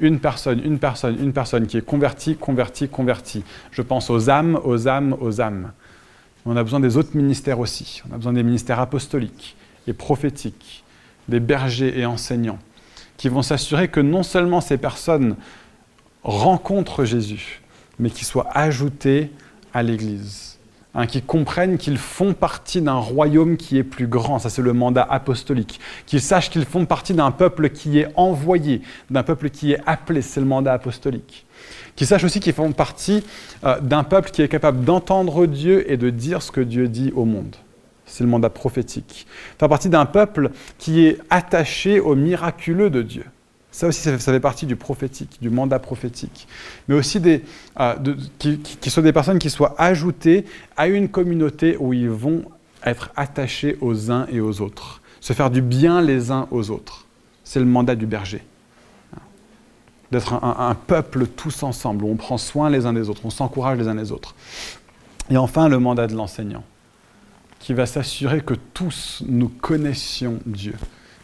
Une personne, une personne, une personne qui est convertie, convertie, convertie. Je pense aux âmes, aux âmes, aux âmes. On a besoin des autres ministères aussi. On a besoin des ministères apostoliques et prophétiques, des bergers et enseignants, qui vont s'assurer que non seulement ces personnes rencontrent Jésus, mais qu'ils soient ajoutés à l'Église. Hein, qui comprennent qu'ils font partie d'un royaume qui est plus grand, ça c'est le mandat apostolique, qu'ils sachent qu'ils font partie d'un peuple qui est envoyé, d'un peuple qui est appelé, c'est le mandat apostolique, qu'ils sachent aussi qu'ils font partie euh, d'un peuple qui est capable d'entendre Dieu et de dire ce que Dieu dit au monde. C'est le mandat prophétique. Faire partie d'un peuple qui est attaché au miraculeux de Dieu. Ça aussi, ça fait, partie du prophétique, du mandat prophétique. Mais aussi des, euh, qui, qui, soient des personnes qui soient ajoutées à une communauté où ils vont être attachés aux uns et aux autres, se faire du bien les uns aux autres. C'est le mandat du berger. D'être un, un, peuple tous ensemble, où on prend soin les uns des autres, on s'encourage les uns les autres. Et enfin, le mandat de l'enseignant, qui va s'assurer que tous nous connaissions Dieu,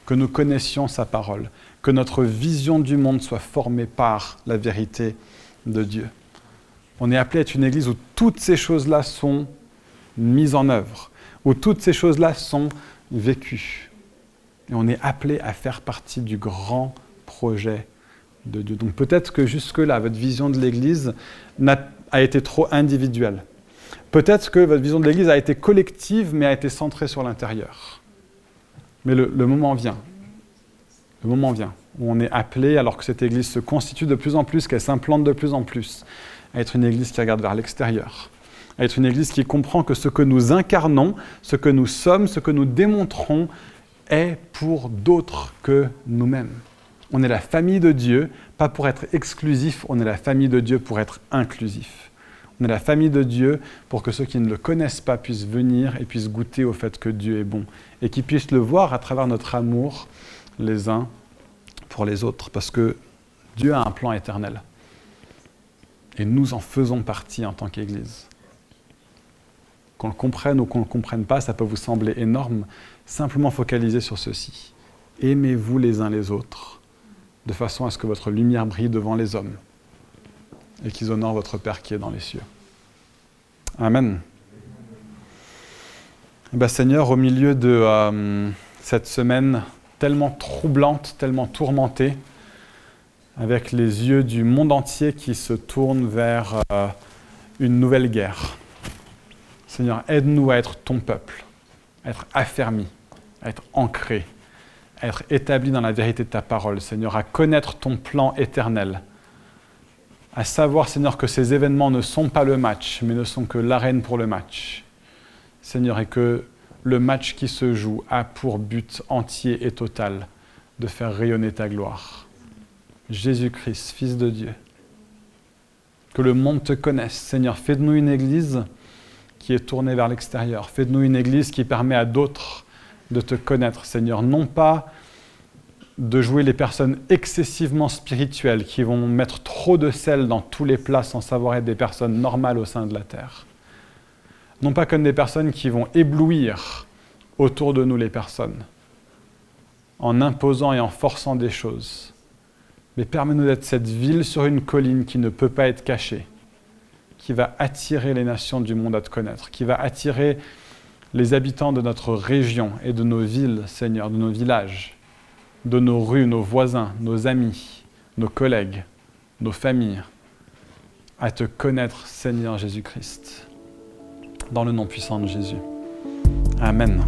que nous connaissions sa parole, que notre vision du monde soit formée par la vérité de Dieu. On est appelé à être une église où toutes ces choses-là sont mises en œuvre, où toutes ces choses-là sont vécues. Et on est appelé à faire partie du grand projet de Dieu. Donc peut-être que jusque-là, votre vision de l'Église a été trop individuelle. Peut-être que votre vision de l'Église a été collective, mais a été centrée sur l'intérieur. Mais le, moment vient le moment vient où on est appelé, alors que cette Église se constitue de plus en plus, qu'elle s'implante de plus en plus, à être une Église qui regarde vers l'extérieur, à être une Église qui comprend que ce que nous incarnons, ce que nous sommes, ce que nous démontrons, est pour d'autres que nous-mêmes. On est la famille de Dieu, pas pour être exclusif, on est la famille de Dieu pour être inclusif. On est la famille de Dieu pour que ceux qui ne le connaissent pas puissent venir et puissent goûter au fait que Dieu est bon et qu'ils puissent le voir à travers notre amour les uns pour les autres, parce que Dieu a un plan éternel. Et nous en faisons partie en tant qu'Église. Qu'on le comprenne ou qu'on ne le comprenne pas, ça peut vous sembler énorme. Simplement focaliser sur ceci. Aimez-vous les uns les autres, de façon à ce que votre lumière brille devant les hommes et qu'ils honorent votre Père qui est dans les cieux. Amen. Eh ben, Seigneur, au milieu de euh, cette semaine tellement troublante, tellement tourmentée, avec les yeux du monde entier qui se tournent vers euh, une nouvelle guerre. Seigneur, aide-nous à être ton peuple, à être affermi, à être ancré, à être établi dans la vérité de ta parole, Seigneur, à connaître ton plan éternel, à savoir, Seigneur, que ces événements ne sont pas le match, mais ne sont que l'arène pour le match. Seigneur, et que le match qui se joue a pour but entier et total de faire rayonner ta gloire. Jésus-Christ, Fils de Dieu. Que le monde te connaisse. Seigneur, fais de nous une église qui est tournée vers l'extérieur. Fais de nous une église qui permet à d'autres de te connaître, Seigneur. Non pas de jouer les personnes excessivement spirituelles qui vont mettre trop de sel dans tous les plats sans savoir être des personnes normales au sein de la terre. Non pas comme des personnes qui vont éblouir autour de nous les personnes, en imposant et en forçant des choses, mais permets-nous d'être cette ville sur une colline qui ne peut pas être cachée, qui va attirer les nations du monde à te connaître, qui va attirer les habitants de notre région et de nos villes, Seigneur, de nos villages, de nos rues, nos voisins, nos amis, nos collègues, nos familles, à te connaître, Seigneur Jésus-Christ. dans le nom puissant de Jésus. Amen.